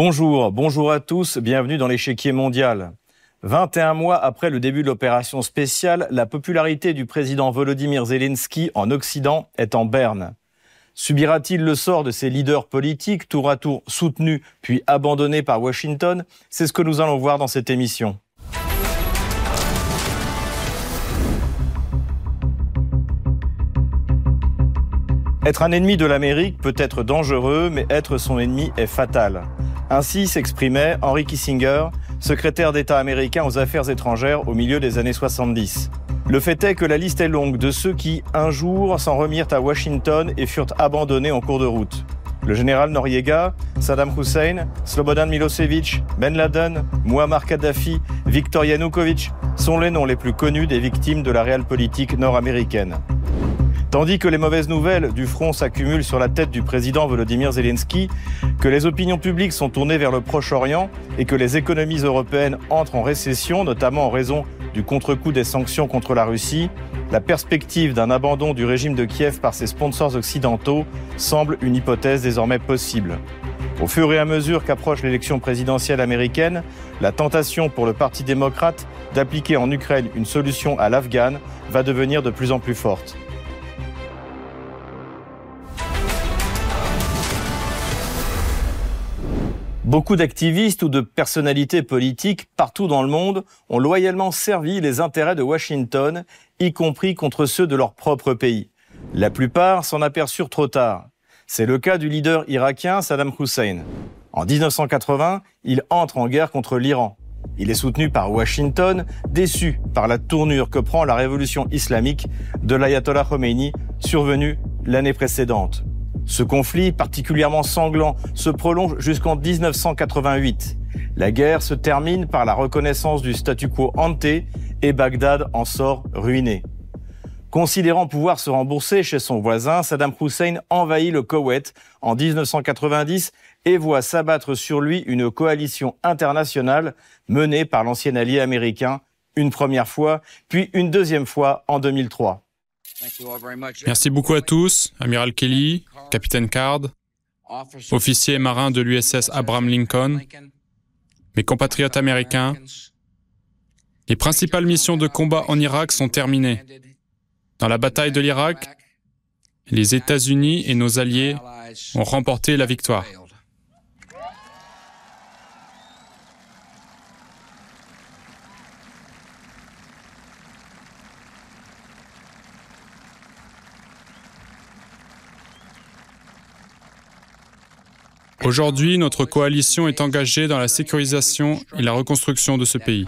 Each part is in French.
Bonjour, bonjour à tous, bienvenue dans l'échiquier mondial. 21 mois après le début de l'opération spéciale, la popularité du président Volodymyr Zelensky en Occident est en berne. Subira-t-il le sort de ses leaders politiques, tour à tour soutenus puis abandonnés par Washington? C'est ce que nous allons voir dans cette émission. Être un ennemi de l'Amérique peut être dangereux, mais être son ennemi est fatal. Ainsi s'exprimait Henry Kissinger, secrétaire d'État américain aux affaires étrangères au milieu des années 70. Le fait est que la liste est longue de ceux qui, un jour, s'en remirent à Washington et furent abandonnés en cours de route. Le général Noriega, Saddam Hussein, Slobodan Milosevic, Ben Laden, Muammar Kadhafi, Viktor Yanukovych sont les noms les plus connus des victimes de la réelle politique nord-américaine. Tandis que les mauvaises nouvelles du front s'accumulent sur la tête du président Volodymyr Zelensky, que les opinions publiques sont tournées vers le Proche-Orient et que les économies européennes entrent en récession, notamment en raison du contre-coup des sanctions contre la Russie, la perspective d'un abandon du régime de Kiev par ses sponsors occidentaux semble une hypothèse désormais possible. Au fur et à mesure qu'approche l'élection présidentielle américaine, la tentation pour le Parti démocrate d'appliquer en Ukraine une solution à l'Afghan va devenir de plus en plus forte. Beaucoup d'activistes ou de personnalités politiques partout dans le monde ont loyalement servi les intérêts de Washington, y compris contre ceux de leur propre pays. La plupart s'en aperçurent trop tard. C'est le cas du leader irakien Saddam Hussein. En 1980, il entre en guerre contre l'Iran. Il est soutenu par Washington, déçu par la tournure que prend la révolution islamique de l'ayatollah Khomeini survenue l'année précédente. Ce conflit, particulièrement sanglant, se prolonge jusqu'en 1988. La guerre se termine par la reconnaissance du statu quo ante et Bagdad en sort ruiné. Considérant pouvoir se rembourser chez son voisin, Saddam Hussein envahit le Koweït en 1990 et voit s'abattre sur lui une coalition internationale menée par l'ancien allié américain une première fois, puis une deuxième fois en 2003. Merci beaucoup à tous, Amiral Kelly, Capitaine Card, officier marin de l'USS Abraham Lincoln, mes compatriotes américains. Les principales missions de combat en Irak sont terminées. Dans la bataille de l'Irak, les États-Unis et nos alliés ont remporté la victoire. Aujourd'hui, notre coalition est engagée dans la sécurisation et la reconstruction de ce pays.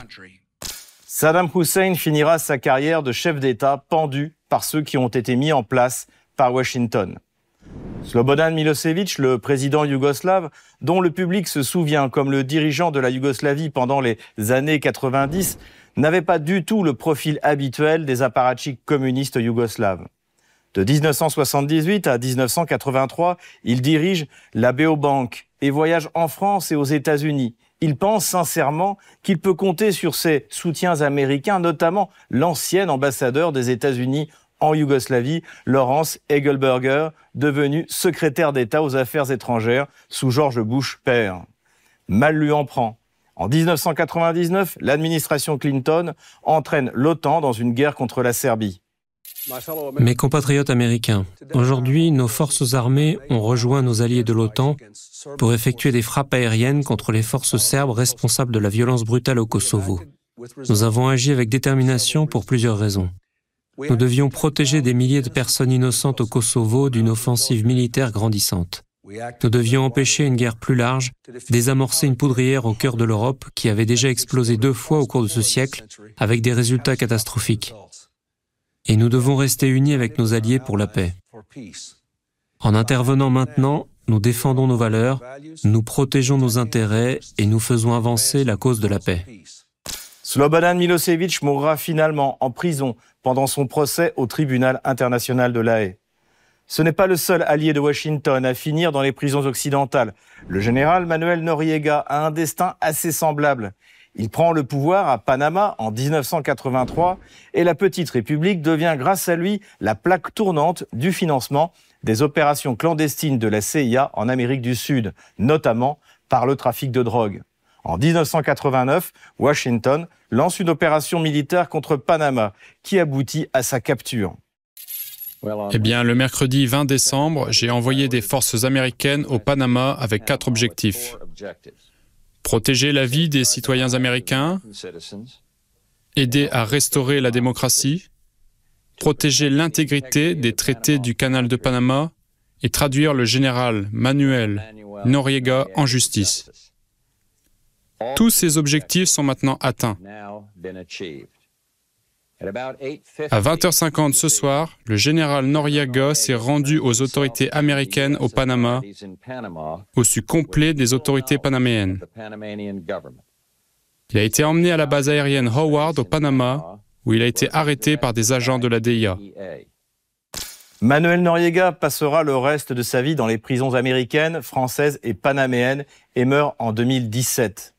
Saddam Hussein finira sa carrière de chef d'État pendu par ceux qui ont été mis en place par Washington. Slobodan Milosevic, le président yougoslave, dont le public se souvient comme le dirigeant de la Yougoslavie pendant les années 90, n'avait pas du tout le profil habituel des apparatchiks communistes yougoslaves. De 1978 à 1983, il dirige la Beobank et voyage en France et aux États-Unis. Il pense sincèrement qu'il peut compter sur ses soutiens américains, notamment l'ancien ambassadeur des États-Unis en Yougoslavie, Laurence Egelberger, devenu secrétaire d'État aux affaires étrangères sous George Bush père. Mal lui en prend. En 1999, l'administration Clinton entraîne l'OTAN dans une guerre contre la Serbie. Mes compatriotes américains, aujourd'hui, nos forces armées ont rejoint nos alliés de l'OTAN pour effectuer des frappes aériennes contre les forces serbes responsables de la violence brutale au Kosovo. Nous avons agi avec détermination pour plusieurs raisons. Nous devions protéger des milliers de personnes innocentes au Kosovo d'une offensive militaire grandissante. Nous devions empêcher une guerre plus large, désamorcer une poudrière au cœur de l'Europe qui avait déjà explosé deux fois au cours de ce siècle avec des résultats catastrophiques et nous devons rester unis avec nos alliés pour la paix. En intervenant maintenant, nous défendons nos valeurs, nous protégeons nos intérêts et nous faisons avancer la cause de la paix. Slobodan Milosevic mourra finalement en prison pendant son procès au tribunal international de La Haye. Ce n'est pas le seul allié de Washington à finir dans les prisons occidentales. Le général Manuel Noriega a un destin assez semblable. Il prend le pouvoir à Panama en 1983 et la petite République devient grâce à lui la plaque tournante du financement des opérations clandestines de la CIA en Amérique du Sud, notamment par le trafic de drogue. En 1989, Washington lance une opération militaire contre Panama qui aboutit à sa capture. Eh bien, le mercredi 20 décembre, j'ai envoyé des forces américaines au Panama avec quatre objectifs. Protéger la vie des citoyens américains, aider à restaurer la démocratie, protéger l'intégrité des traités du canal de Panama et traduire le général Manuel Noriega en justice. Tous ces objectifs sont maintenant atteints. À 20h50 ce soir, le général Noriega s'est rendu aux autorités américaines au Panama, au su complet des autorités panaméennes. Il a été emmené à la base aérienne Howard au Panama, où il a été arrêté par des agents de la DIA. Manuel Noriega passera le reste de sa vie dans les prisons américaines, françaises et panaméennes et meurt en 2017.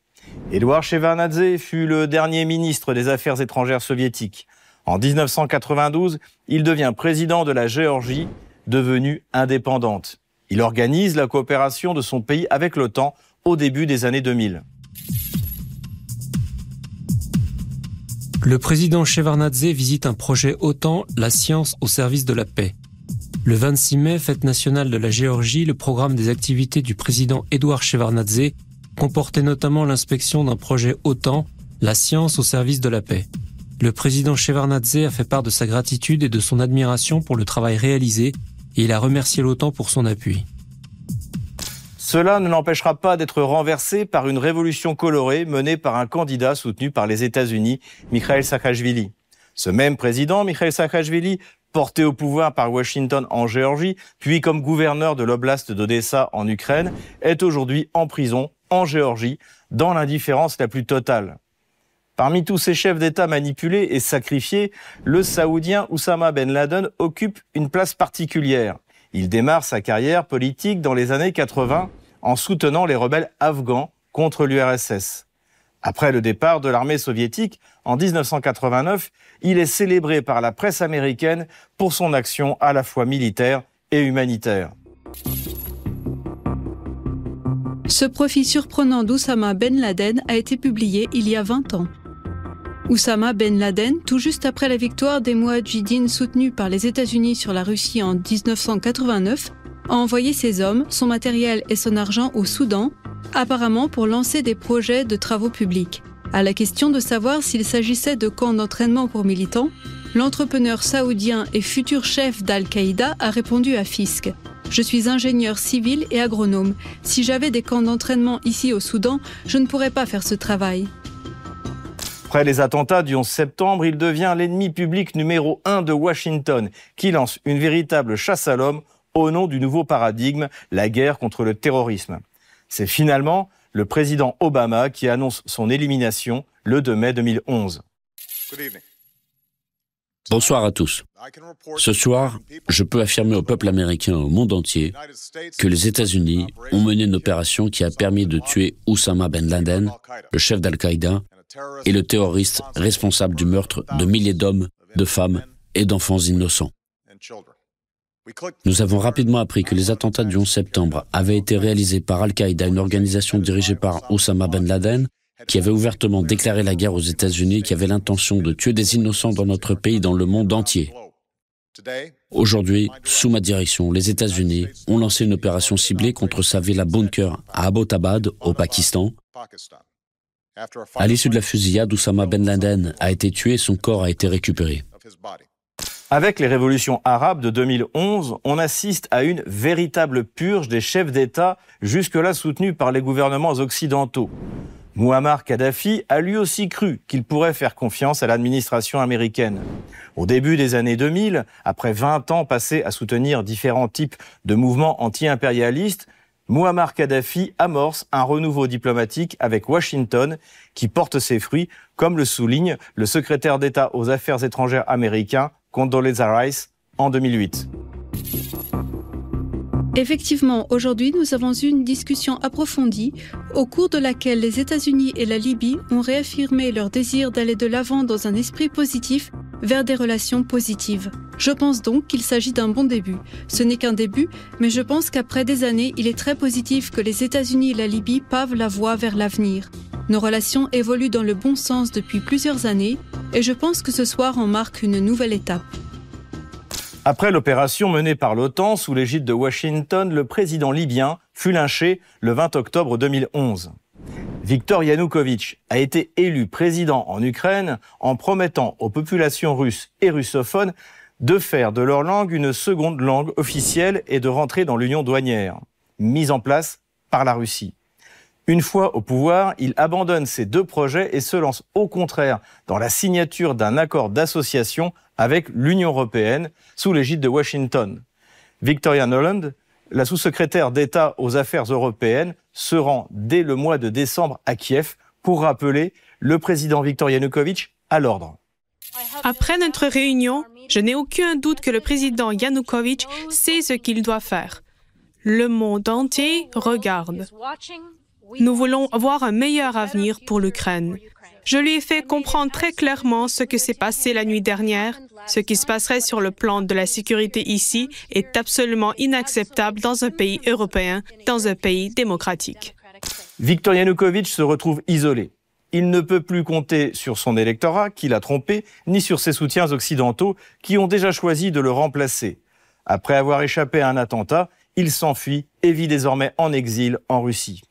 Édouard Shevardnadze fut le dernier ministre des Affaires étrangères soviétiques. En 1992, il devient président de la Géorgie, devenue indépendante. Il organise la coopération de son pays avec l'OTAN au début des années 2000. Le président Shevardnadze visite un projet OTAN, la science au service de la paix. Le 26 mai, fête nationale de la Géorgie, le programme des activités du président Édouard Shevardnadze comportait notamment l'inspection d'un projet OTAN, la science au service de la paix. Le président Shevardnadze a fait part de sa gratitude et de son admiration pour le travail réalisé et il a remercié l'OTAN pour son appui. Cela ne l'empêchera pas d'être renversé par une révolution colorée menée par un candidat soutenu par les États-Unis, Mikhail Saakashvili. Ce même président, Mikhail Saakashvili, porté au pouvoir par Washington en Géorgie, puis comme gouverneur de l'oblast d'Odessa en Ukraine, est aujourd'hui en prison en Géorgie, dans l'indifférence la plus totale. Parmi tous ces chefs d'État manipulés et sacrifiés, le Saoudien Oussama Ben Laden occupe une place particulière. Il démarre sa carrière politique dans les années 80 en soutenant les rebelles afghans contre l'URSS. Après le départ de l'armée soviétique en 1989, il est célébré par la presse américaine pour son action à la fois militaire et humanitaire. Ce profil surprenant d'Oussama Ben Laden a été publié il y a 20 ans. Oussama Ben Laden, tout juste après la victoire des Mouadjidines soutenus par les États-Unis sur la Russie en 1989, a envoyé ses hommes, son matériel et son argent au Soudan, apparemment pour lancer des projets de travaux publics. À la question de savoir s'il s'agissait de camps d'entraînement pour militants, l'entrepreneur saoudien et futur chef d'Al-Qaïda a répondu à Fisk. Je suis ingénieur civil et agronome. Si j'avais des camps d'entraînement ici au Soudan, je ne pourrais pas faire ce travail. Après les attentats du 11 septembre, il devient l'ennemi public numéro un de Washington, qui lance une véritable chasse à l'homme au nom du nouveau paradigme, la guerre contre le terrorisme. C'est finalement le président Obama qui annonce son élimination le 2 mai 2011. Bonsoir à tous. Ce soir, je peux affirmer au peuple américain et au monde entier que les États-Unis ont mené une opération qui a permis de tuer Oussama Ben Laden, le chef d'Al-Qaïda, et le terroriste responsable du meurtre de milliers d'hommes, de femmes et d'enfants innocents. Nous avons rapidement appris que les attentats du 11 septembre avaient été réalisés par Al-Qaïda, une organisation dirigée par Osama Ben Laden, qui avait ouvertement déclaré la guerre aux États-Unis qui avait l'intention de tuer des innocents dans notre pays, dans le monde entier. Aujourd'hui, sous ma direction, les États-Unis ont lancé une opération ciblée contre sa villa bunker à Abbottabad, au Pakistan. À l'issue de la fusillade, Osama Ben Laden a été tué et son corps a été récupéré. Avec les révolutions arabes de 2011, on assiste à une véritable purge des chefs d'État jusque-là soutenus par les gouvernements occidentaux. Muammar Kadhafi a lui aussi cru qu'il pourrait faire confiance à l'administration américaine. Au début des années 2000, après 20 ans passés à soutenir différents types de mouvements anti-impérialistes, Muammar Kadhafi amorce un renouveau diplomatique avec Washington qui porte ses fruits, comme le souligne le secrétaire d'État aux affaires étrangères américain Condoleezza Rice en 2008. Effectivement, aujourd'hui, nous avons eu une discussion approfondie au cours de laquelle les États-Unis et la Libye ont réaffirmé leur désir d'aller de l'avant dans un esprit positif vers des relations positives. Je pense donc qu'il s'agit d'un bon début. Ce n'est qu'un début, mais je pense qu'après des années, il est très positif que les États-Unis et la Libye pavent la voie vers l'avenir. Nos relations évoluent dans le bon sens depuis plusieurs années et je pense que ce soir en marque une nouvelle étape. Après l'opération menée par l'OTAN sous l'égide de Washington, le président libyen fut lynché le 20 octobre 2011. Viktor Yanukovych a été élu président en Ukraine en promettant aux populations russes et russophones de faire de leur langue une seconde langue officielle et de rentrer dans l'union douanière, mise en place par la Russie. Une fois au pouvoir, il abandonne ces deux projets et se lance au contraire dans la signature d'un accord d'association avec l'Union européenne sous l'égide de Washington. Victoria Noland, la sous-secrétaire d'État aux affaires européennes, se rend dès le mois de décembre à Kiev pour rappeler le président Viktor Yanukovych à l'ordre. Après notre réunion, je n'ai aucun doute que le président Yanukovych sait ce qu'il doit faire. Le monde entier regarde. Nous voulons avoir un meilleur avenir pour l'Ukraine. Je lui ai fait comprendre très clairement ce que s'est passé la nuit dernière. Ce qui se passerait sur le plan de la sécurité ici est absolument inacceptable dans un pays européen, dans un pays démocratique. Viktor Yanukovych se retrouve isolé. Il ne peut plus compter sur son électorat qui l'a trompé, ni sur ses soutiens occidentaux qui ont déjà choisi de le remplacer. Après avoir échappé à un attentat, il s'enfuit et vit désormais en exil en Russie.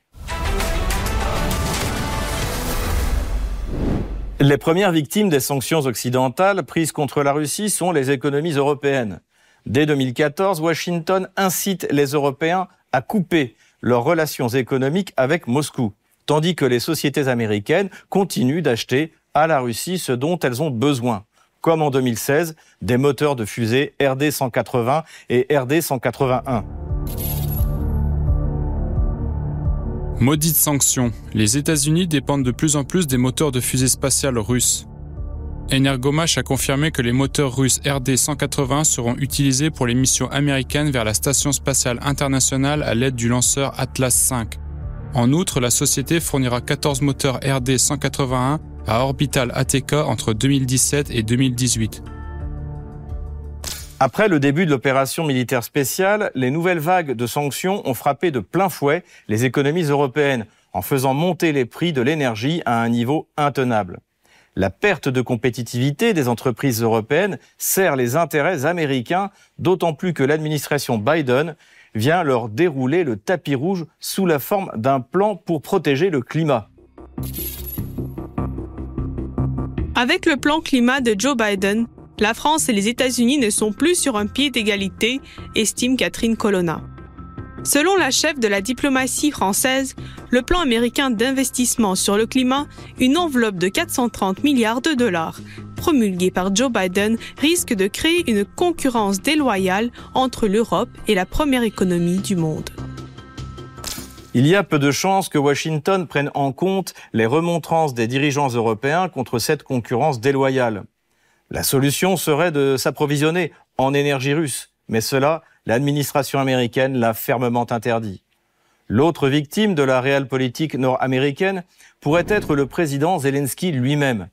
Les premières victimes des sanctions occidentales prises contre la Russie sont les économies européennes. Dès 2014, Washington incite les Européens à couper leurs relations économiques avec Moscou, tandis que les sociétés américaines continuent d'acheter à la Russie ce dont elles ont besoin, comme en 2016 des moteurs de fusée RD-180 et RD-181. Maudite sanction, les États-Unis dépendent de plus en plus des moteurs de fusées spatiales russes. Energomash a confirmé que les moteurs russes RD-180 seront utilisés pour les missions américaines vers la Station spatiale internationale à l'aide du lanceur Atlas V. En outre, la société fournira 14 moteurs RD-181 à Orbital ATK entre 2017 et 2018. Après le début de l'opération militaire spéciale, les nouvelles vagues de sanctions ont frappé de plein fouet les économies européennes en faisant monter les prix de l'énergie à un niveau intenable. La perte de compétitivité des entreprises européennes sert les intérêts américains, d'autant plus que l'administration Biden vient leur dérouler le tapis rouge sous la forme d'un plan pour protéger le climat. Avec le plan climat de Joe Biden, la France et les États-Unis ne sont plus sur un pied d'égalité, estime Catherine Colonna. Selon la chef de la diplomatie française, le plan américain d'investissement sur le climat, une enveloppe de 430 milliards de dollars, promulguée par Joe Biden, risque de créer une concurrence déloyale entre l'Europe et la première économie du monde. Il y a peu de chances que Washington prenne en compte les remontrances des dirigeants européens contre cette concurrence déloyale. La solution serait de s'approvisionner en énergie russe, mais cela, l'administration américaine l'a fermement interdit. L'autre victime de la réelle politique nord-américaine pourrait être le président Zelensky lui-même.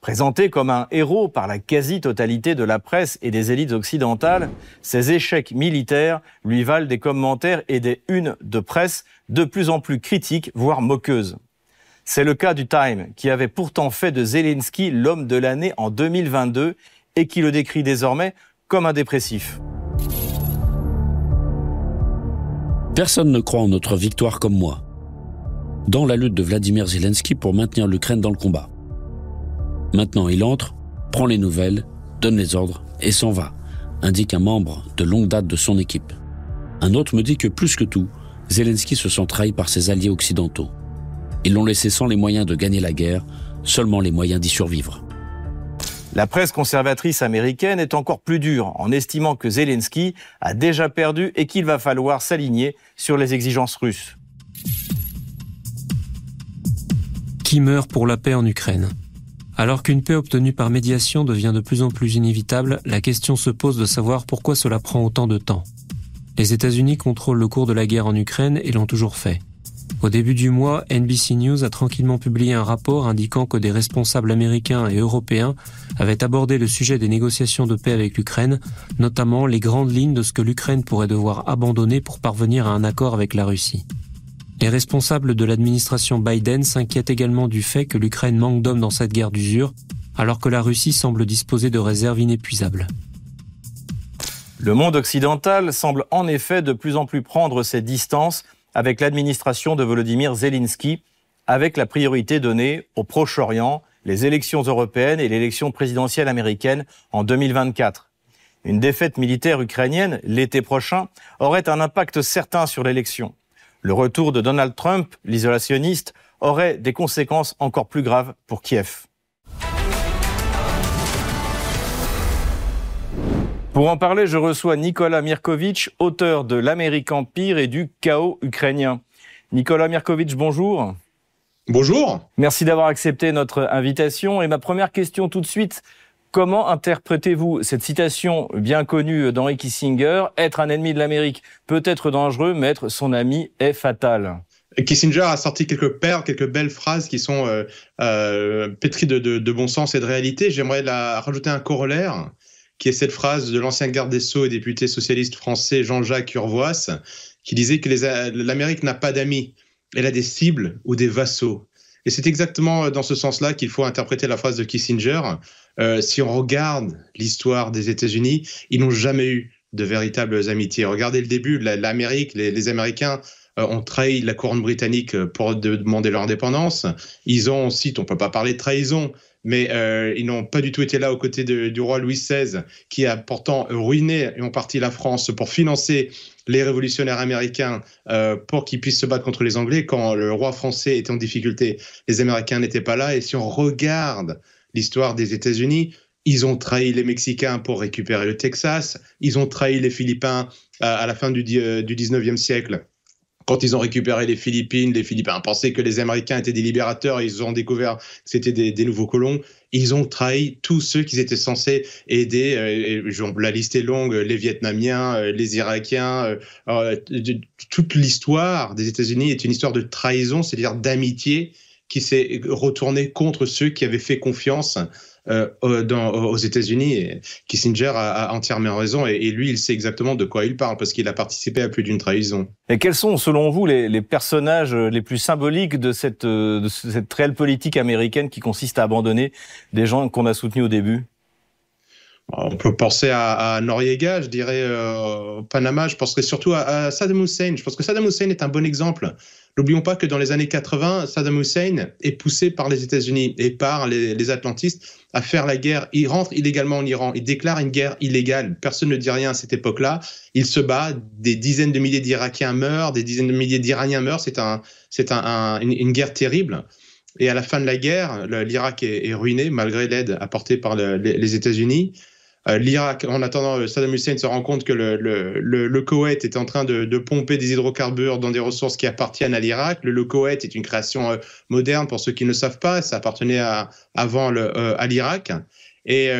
Présenté comme un héros par la quasi-totalité de la presse et des élites occidentales, ses échecs militaires lui valent des commentaires et des unes de presse de plus en plus critiques, voire moqueuses. C'est le cas du Time, qui avait pourtant fait de Zelensky l'homme de l'année en 2022 et qui le décrit désormais comme un dépressif. Personne ne croit en notre victoire comme moi. Dans la lutte de Vladimir Zelensky pour maintenir l'Ukraine dans le combat. Maintenant, il entre, prend les nouvelles, donne les ordres et s'en va, indique un membre de longue date de son équipe. Un autre me dit que plus que tout, Zelensky se sent trahi par ses alliés occidentaux. Ils l'ont laissé sans les moyens de gagner la guerre, seulement les moyens d'y survivre. La presse conservatrice américaine est encore plus dure en estimant que Zelensky a déjà perdu et qu'il va falloir s'aligner sur les exigences russes. Qui meurt pour la paix en Ukraine? Alors qu'une paix obtenue par médiation devient de plus en plus inévitable, la question se pose de savoir pourquoi cela prend autant de temps. Les États-Unis contrôlent le cours de la guerre en Ukraine et l'ont toujours fait. Au début du mois, NBC News a tranquillement publié un rapport indiquant que des responsables américains et européens avaient abordé le sujet des négociations de paix avec l'Ukraine, notamment les grandes lignes de ce que l'Ukraine pourrait devoir abandonner pour parvenir à un accord avec la Russie. Les responsables de l'administration Biden s'inquiètent également du fait que l'Ukraine manque d'hommes dans cette guerre d'usure, alors que la Russie semble disposer de réserves inépuisables. Le monde occidental semble en effet de plus en plus prendre ses distances avec l'administration de Volodymyr Zelensky, avec la priorité donnée au Proche-Orient, les élections européennes et l'élection présidentielle américaine en 2024. Une défaite militaire ukrainienne l'été prochain aurait un impact certain sur l'élection. Le retour de Donald Trump, l'isolationniste, aurait des conséquences encore plus graves pour Kiev. Pour en parler, je reçois Nicolas Mirkovitch, auteur de L'Amérique Empire et du chaos ukrainien. Nicolas Mirkovitch, bonjour. Bonjour. Merci d'avoir accepté notre invitation. Et ma première question tout de suite, comment interprétez-vous cette citation bien connue d'Henry Kissinger Être un ennemi de l'Amérique peut être dangereux, mais être son ami est fatal. Kissinger a sorti quelques perles, quelques belles phrases qui sont euh, euh, pétries de, de, bon sens et de réalité. J'aimerais rajouter un corollaire qui est cette phrase de l'ancien garde des Sceaux et député socialiste français Jean-Jacques Urvoas, qui disait que l'Amérique n'a pas d'amis, elle a des cibles ou des vassaux. Et c'est exactement dans ce sens-là qu'il faut interpréter la phrase de Kissinger. Euh, si on regarde l'histoire des États-Unis, ils n'ont jamais eu de véritables amitiés. Regardez le début, l'Amérique, les, Américains euh, ont trahi la couronne britannique pour demander leur indépendance. Ils ont on peut pas parler de trahison, mais euh, ils n'ont pas du tout été là aux côtés du roi Louis XVI, qui a pourtant ruiné en partie la France pour financer les révolutionnaires américains euh, pour qu'ils puissent se battre contre les Anglais. Quand le roi français était en difficulté, les Américains n'étaient pas là. Et si on regarde l'histoire des États-Unis, ils ont trahi les Mexicains pour récupérer le Texas. Ils ont trahi les Philippins à, la fin du, euh, du 19e siècle quand ils ont récupéré les Philippines, les Philippins pensaient que les Américains étaient des libérateurs, ils ont découvert que c'était des, nouveaux colons. Ils ont trahi tous ceux qui étaient censés aider. Euh, la liste est longue les Vietnamiens, euh, les Irakiens. Euh, toute l'histoire des États-Unis est une histoire de trahison, c'est-à-dire d'amitié qui s'est retournée contre ceux qui avaient fait confiance euh, aux États-Unis. Kissinger a, entièrement raison et, lui, il sait exactement de quoi il parle parce qu'il a participé à plus d'une trahison. Et quels sont, selon vous, les, personnages les plus symboliques de cette, de cette réelle politique américaine qui consiste à abandonner des gens qu'on a soutenus au début? On peut penser à, Noriega, je dirais euh, Panama, je penserais surtout à, Saddam Hussein. Je pense que Saddam Hussein est un bon exemple. N'oublions pas que dans les années 80, Saddam Hussein est poussé par les États-Unis et par les, Atlantistes à faire la guerre. Il rentre illégalement en Iran. Il déclare une guerre illégale. Personne ne dit rien à cette époque-là. Il se bat. Des dizaines de milliers d'Irakiens meurent. Des dizaines de milliers d'Iraniens meurent. C'est un, c'est un, une, guerre terrible. Et à la fin de la guerre, l'Irak est, ruiné malgré l'aide apportée par les États-Unis. Euh, L'Irak, en attendant, euh, Saddam Hussein se rend compte que le, le, le, Koweït est en train de, pomper des hydrocarbures dans des ressources qui appartiennent à l'Irak. Le, Koweït est une création euh, moderne pour ceux qui ne savent pas. Ça appartenait à, avant le, à l'Irak. Et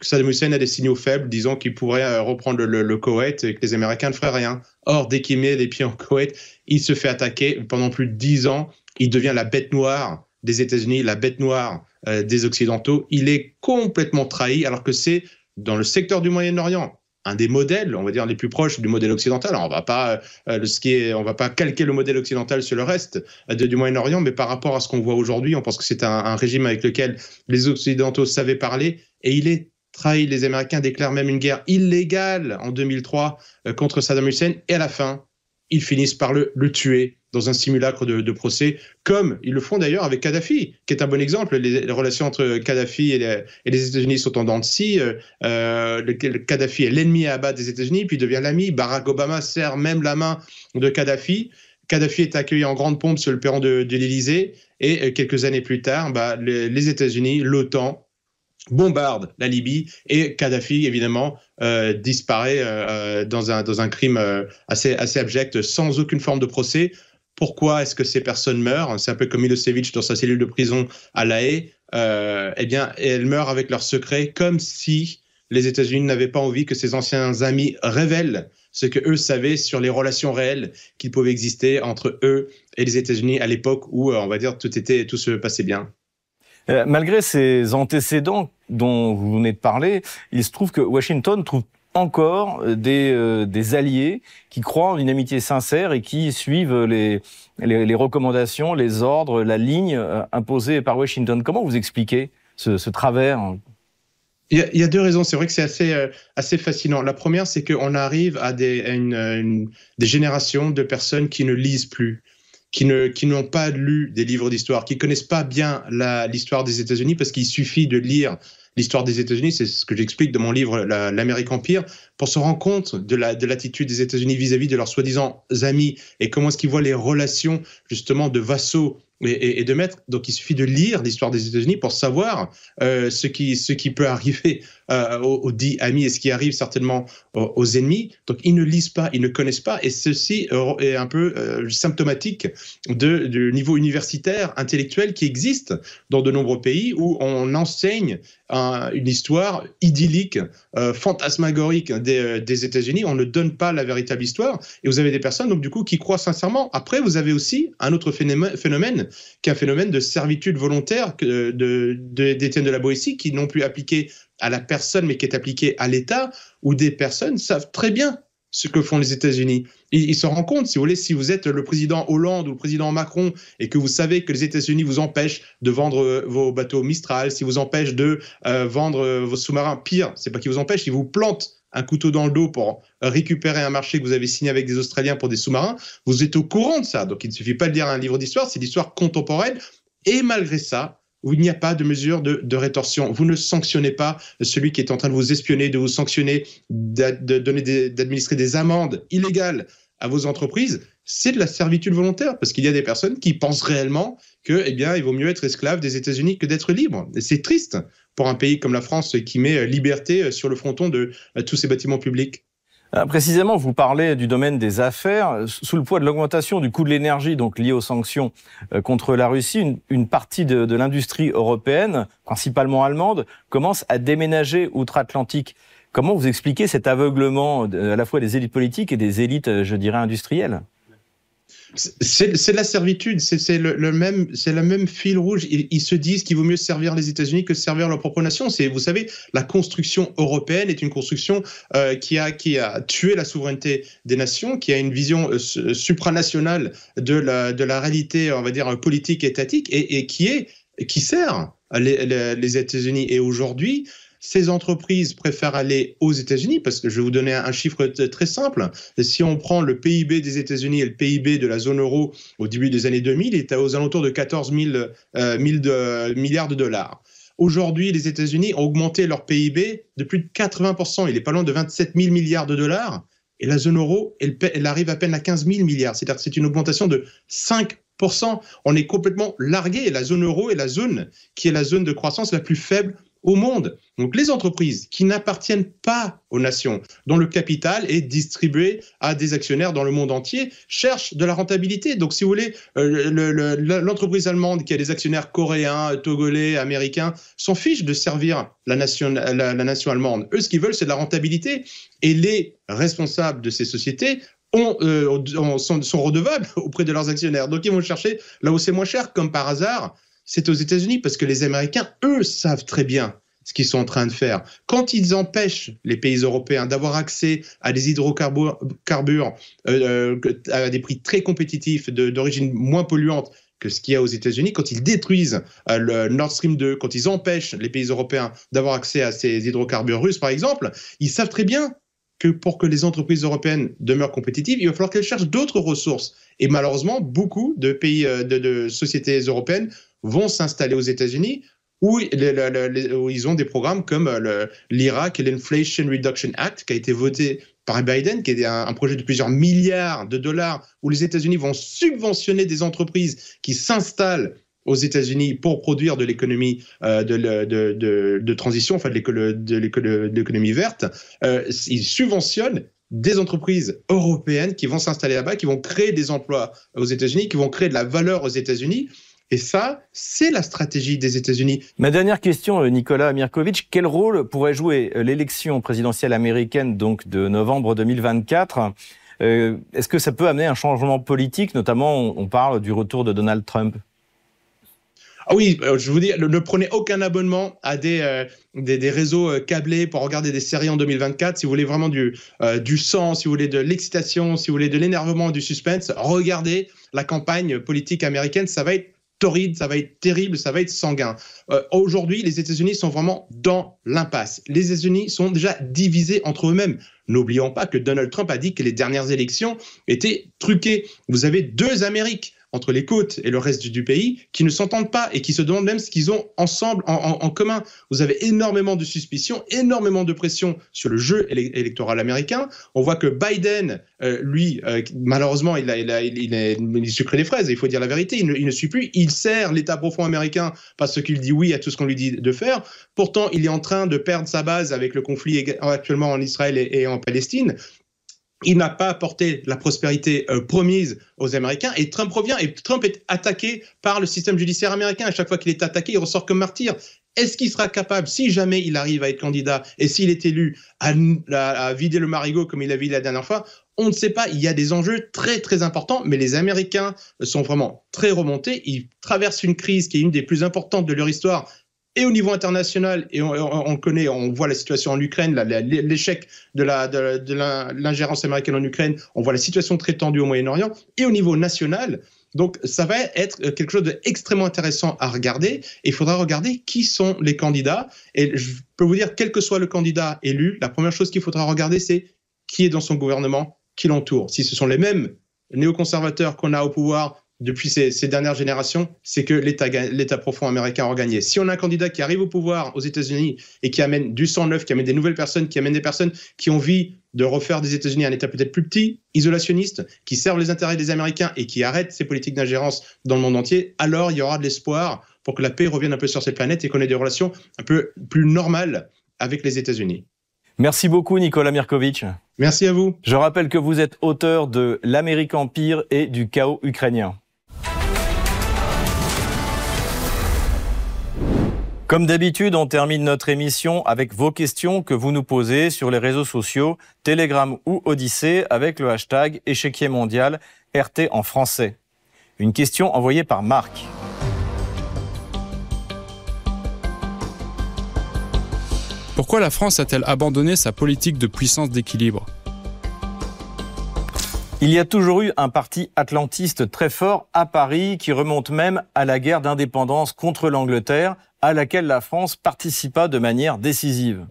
Saddam Hussein a des signaux faibles, disons qu'il pourrait reprendre le, le, Koweït et que les Américains ne feraient rien. Or, dès qu'il met les pieds en Koweït, il se fait attaquer. Pendant plus de dix ans, il devient la bête noire des États-Unis, la bête noire euh, des Occidentaux. Il est complètement trahi, alors que c'est dans le secteur du Moyen-Orient un des modèles, on va dire les plus proches du modèle occidental. on va pas euh, ce qui est, on va pas calquer le modèle occidental sur le reste euh, du Moyen-Orient, mais par rapport à ce qu'on voit aujourd'hui, on pense que c'est un, régime avec lequel les Occidentaux savaient parler, et il est trahi. Les Américains déclarent même une guerre illégale en 2003 contre Saddam Hussein, et à la fin, ils finissent par le, tuer dans un simulacre de, procès, comme ils le font d'ailleurs avec Kadhafi, qui est un bon exemple. Les, relations entre Kadhafi et les, États-Unis sont en dents de scie. Euh, euh le, Kadhafi est l'ennemi à abattre des États-Unis, puis devient l'ami. Barack Obama serre même la main de Kadhafi. Kadhafi est accueilli en grande pompe sur le perron de, de l'Élysée, et euh, quelques années plus tard, bah, les États-Unis, l'OTAN, bombarde la Libye et Kadhafi évidemment euh, disparaît euh, dans un dans un crime assez assez abject sans aucune forme de procès pourquoi est-ce que ces personnes meurent? C'est un peu comme Milosevic dans sa cellule de prison à La Haye. Euh, eh bien, elles meurent avec leurs secrets, comme si les États-Unis n'avaient pas envie que ses anciens amis révèlent ce que eux savaient sur les relations réelles qui pouvaient exister entre eux et les États-Unis à l'époque où, on va dire, tout était, tout se passait bien. Malgré ces antécédents dont vous venez de parler, il se trouve que Washington trouve encore euh, des, euh, des, alliés qui croient en une amitié sincère et qui suivent les, les, recommandations, les ordres, la ligne euh, imposée par Washington. Comment vous expliquez ce, travers? Il y, a, deux raisons. C'est vrai que c'est assez, assez fascinant. La première, c'est qu'on arrive à, des, une, des générations de personnes qui ne lisent plus, qui ne qui n'ont pas lu des livres d'histoire, qui connaissent pas bien l'histoire des États-Unis parce qu'il suffit de lire l'histoire des États-Unis, c'est ce que j'explique dans mon livre L'Amérique Empire, pour se rendre compte de l'attitude des États-Unis vis-à-vis de leurs soi-disant amis et comment est-ce qu'ils voient les relations justement de vassaux et, de maîtres. Donc il suffit de lire l'histoire des États-Unis pour savoir euh, ce, qui, ce qui peut arriver euh, aux, dix amis et ce qui arrive certainement aux, ennemis. Donc ils ne lisent pas, ils ne connaissent pas, et ceci est un peu euh, symptomatique du niveau universitaire, intellectuel qui existe dans de nombreux pays où on enseigne une histoire idyllique, fantasmagorique des, États-Unis. On ne donne pas la véritable histoire, et vous avez des personnes donc du coup qui croient sincèrement. Après, vous avez aussi un autre phénomène, est un phénomène de servitude volontaire d'Étienne de, de, de la Boétie, qui non plus appliqué à la personne, mais qui est appliquée à l'État, où des personnes savent très bien ce que font les États-Unis. Ils, se rendent compte, si vous voulez, si vous êtes le président Hollande ou le président Macron et que vous savez que les États-Unis vous empêchent de vendre euh, vos bateaux Mistral, si vous empêchent de euh, vendre euh, vos sous-marins, pire, c'est pas qu'ils vous empêchent, ils vous plantent un couteau dans le dos pour récupérer un marché que vous avez signé avec des Australiens pour des sous-marins, vous êtes au courant de ça. Donc il ne suffit pas de lire un livre d'histoire, c'est l'histoire contemporaine. Et malgré ça, où il n'y a pas de mesure de, rétorsion. Vous ne sanctionnez pas celui qui est en train de vous espionner, de vous sanctionner, d'administrer des amendes illégales à vos entreprises. C'est de la servitude volontaire parce qu'il y a des personnes qui pensent réellement que, eh bien, il vaut mieux être esclave des États-Unis que d'être libre. C'est triste pour un pays comme la France qui met liberté sur le fronton de tous ces bâtiments publics. Euh, précisément, vous parlez du domaine des affaires. Sous le poids de l'augmentation du coût de l'énergie, donc liée aux sanctions euh, contre la Russie, une, partie de, l'industrie européenne, principalement allemande, commence à déménager outre-Atlantique. Comment vous expliquez cet aveuglement à la fois des élites politiques et des élites, euh, je dirais, industrielles? C'est la servitude, c'est le, même, même fil rouge. Ils, se disent qu'il vaut mieux servir les États-Unis que servir leur propre nation. C'est, vous savez, la construction européenne est une construction euh, qui a qui a tué la souveraineté des nations, qui a une vision euh, supranationale de la de la réalité, on va dire politique étatique, et, qui est qui sert les, les États-Unis. Et aujourd'hui, ces entreprises préfèrent aller aux États-Unis parce que je vais vous donner un chiffre très simple. Si on prend le PIB des États-Unis et le PIB de la zone euro au début des années 2000, il était aux alentours de 14 000, euh, milliards de dollars. Aujourd'hui, les États-Unis ont augmenté leur PIB de plus de 80%. Il est pas loin de 27 000 milliards de dollars. Et la zone euro, elle, elle arrive à peine à 15 000 milliards. C'est-à-dire que c'est une augmentation de 5 on est complètement largué. La zone euro est la zone qui est la zone de croissance la plus faible au monde. Donc les entreprises qui n'appartiennent pas aux nations, dont le capital est distribué à des actionnaires dans le monde entier, cherchent de la rentabilité. Donc si vous voulez, euh, l'entreprise allemande qui a des actionnaires coréens, togolais, américains, s'en fiche de servir la nation, la, nation allemande. Eux, ce qu'ils veulent, c'est de la rentabilité. Et les responsables de ces sociétés euh, sont, sont, redevables auprès de leurs actionnaires. Donc ils vont chercher là où c'est moins cher, comme par hasard, c'est aux États-Unis parce que les Américains, eux, savent très bien ce qu'ils sont en train de faire. Quand ils empêchent les pays européens d'avoir accès à des hydrocarbures euh, euh, à des prix très compétitifs, d'origine moins polluante que ce qu'il y a aux États-Unis, quand ils détruisent euh, le Nord Stream 2, quand ils empêchent les pays européens d'avoir accès à ces hydrocarbures russes, par exemple, ils savent très bien que pour que les entreprises européennes demeurent compétitives, il va falloir qu'elles cherchent d'autres ressources. Et malheureusement, beaucoup de pays, de, de sociétés européennes vont s'installer aux États-Unis où, ils ont des programmes comme euh, l'IRAC et l'Inflation Reduction Act qui a été voté par Biden, qui est un, projet de plusieurs milliards de dollars, où les États-Unis vont subventionner des entreprises qui s'installent aux États-Unis pour produire de l'économie euh, de, transition, enfin de l'économie verte. Euh, ils subventionnent des entreprises européennes qui vont s'installer là-bas, qui vont créer des emplois aux États-Unis, qui vont créer de la valeur aux États-Unis Et ça, c'est la stratégie des États-Unis. Ma dernière question, euh, Nicolas Mirkovitch, quel rôle pourrait jouer euh, l'élection présidentielle américaine donc de novembre 2024 euh, Est-ce que ça peut amener un changement politique? Notamment, on parle du retour de Donald Trump. Ah oui, je vous dis, ne prenez aucun abonnement à des, des, réseaux câblés pour regarder des séries en 2024. Si vous voulez vraiment du, du sang, si vous voulez de l'excitation, si vous voulez de l'énervement, du suspense, regardez la campagne politique américaine. Ça va être torride, ça va être terrible, ça va être sanguin. Euh, aujourd'hui, les États-Unis sont vraiment dans l'impasse. Les États-Unis sont déjà divisés entre eux-mêmes. N'oublions pas que Donald Trump a dit que les dernières élections étaient truquées. Vous avez deux Amériques entre les côtes et le reste du, pays qui ne s'entendent pas et qui se demandent même ce qu'ils ont ensemble en, commun. Vous avez énormément de suspicions, énormément de pression sur le jeu électoral américain. On voit que Biden, euh, lui, euh, malheureusement, il, a, il, a, des fraises, il faut dire la vérité, il ne, suit plus. Il sert l'État profond américain parce qu'il dit oui à tout ce qu'on lui dit de faire. Pourtant, il est en train de perdre sa base avec le conflit actuellement en Israël et en Palestine il n'a pas apporté la prospérité euh, promise aux Américains et Trump revient et Trump est attaqué par le système judiciaire américain. À chaque fois qu'il est attaqué, il ressort comme martyr. Est-ce qu'il sera capable, si jamais il arrive à être candidat et s'il est élu, à, vider le marigot comme il a vu la dernière fois On ne sait pas. Il y a des enjeux très très importants, mais les Américains sont vraiment très remontés. Ils traversent une crise qui est une des plus importantes de leur histoire et au niveau international, et on, connaît, on voit la situation en Ukraine, l'échec de l'ingérence américaine en Ukraine, on voit la situation très tendue au Moyen-Orient, et au niveau national, donc ça va être quelque chose d'extrêmement intéressant à regarder, et il faudra regarder qui sont les candidats, et je peux vous dire, quel que soit le candidat élu, la première chose qu'il faudra regarder, c'est qui est dans son gouvernement, qui l'entoure. Si ce sont les mêmes néoconservateurs qu'on a au pouvoir depuis ces, dernières générations, c'est que l'État profond américain a gagné. Si on a un candidat qui arrive au pouvoir aux États-Unis et qui amène du sang neuf, qui amène des nouvelles personnes, qui amène des personnes qui ont envie de refaire des États-Unis un État peut-être plus petit, isolationniste, qui servent les intérêts des Américains et qui arrête ces politiques d'ingérence dans le monde entier, alors il y aura de l'espoir pour que la paix revienne un peu sur cette planète et qu'on ait des relations un peu plus normales avec les États-Unis. Merci beaucoup Nicolas Mirkovitch. Merci à vous. Je rappelle que vous êtes auteur de L'Amérique Empire et du chaos ukrainien. Comme d'habitude, on termine notre émission avec vos questions que vous nous posez sur les réseaux sociaux, Telegram ou Odyssée avec le hashtag échiquier mondial RT en français. Une question envoyée par Marc. Pourquoi la France a-t-elle abandonné sa politique de puissance d'équilibre? Il y a toujours eu un parti atlantiste très fort à Paris qui remonte même à la guerre d'indépendance contre l'Angleterre à laquelle la France participa de manière décisive.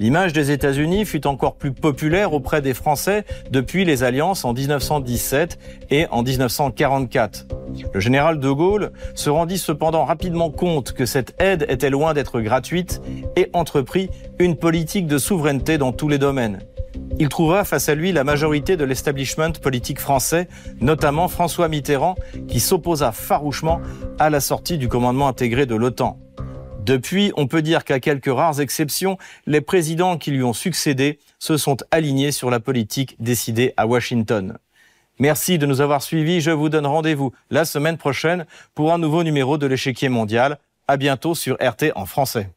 L'image des États-Unis fut encore plus populaire auprès des Français depuis les alliances en 1917 et en 1944. Le général de Gaulle se rendit cependant rapidement compte que cette aide était loin d'être gratuite et entreprit une politique de souveraineté dans tous les domaines il trouva face à lui la majorité de l'establishment politique français, notamment François Mitterrand, qui s'opposa farouchement à la sortie du commandement intégré de l'OTAN. Depuis, on peut dire qu'à quelques rares exceptions, les présidents qui lui ont succédé se sont alignés sur la politique décidée à Washington. Merci de nous avoir suivis. Je vous donne rendez-vous la semaine prochaine pour un nouveau numéro de l'échiquier mondial. À bientôt sur RT en français.